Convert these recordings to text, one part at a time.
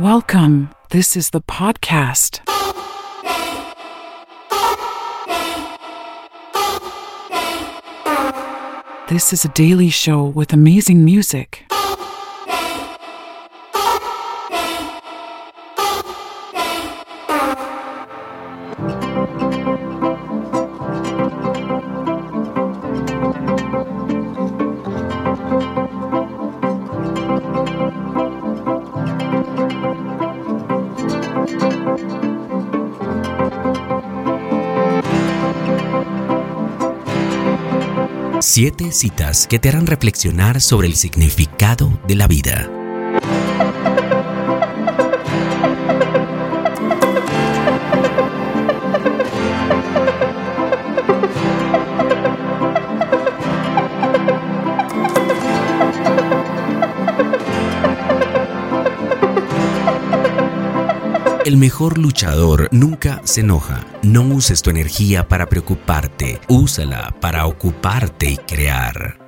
Welcome. This is the podcast. This is a daily show with amazing music. Siete citas que te harán reflexionar sobre el significado de la vida. El mejor luchador nunca se enoja. No uses tu energía para preocuparte, úsala para ocuparte y crear.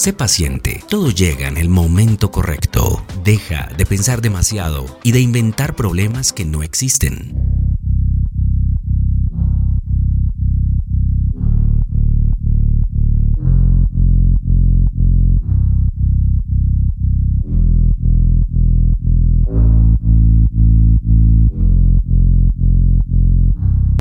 Sé paciente, todo llega en el momento correcto. Deja de pensar demasiado y de inventar problemas que no existen.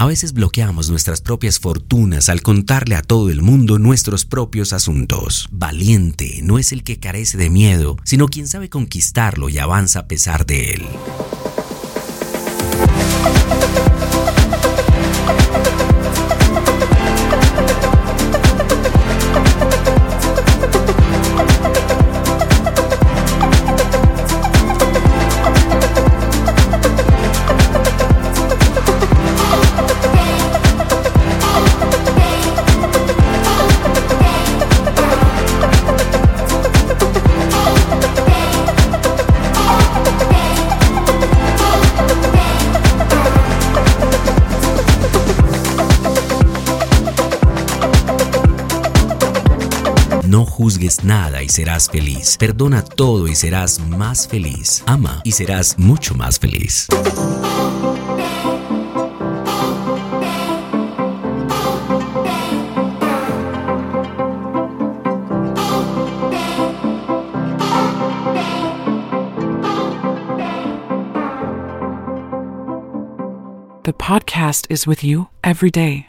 Veces bloqueamos nuestras propias fortunas al contarle a todo el mundo nuestros propios asuntos. Valiente no es el que carece de miedo, sino quien sabe conquistarlo y avanza a pesar de él. No juzgues nada y serás feliz. Perdona todo y serás más feliz. Ama y serás mucho más feliz. The podcast is with you every day.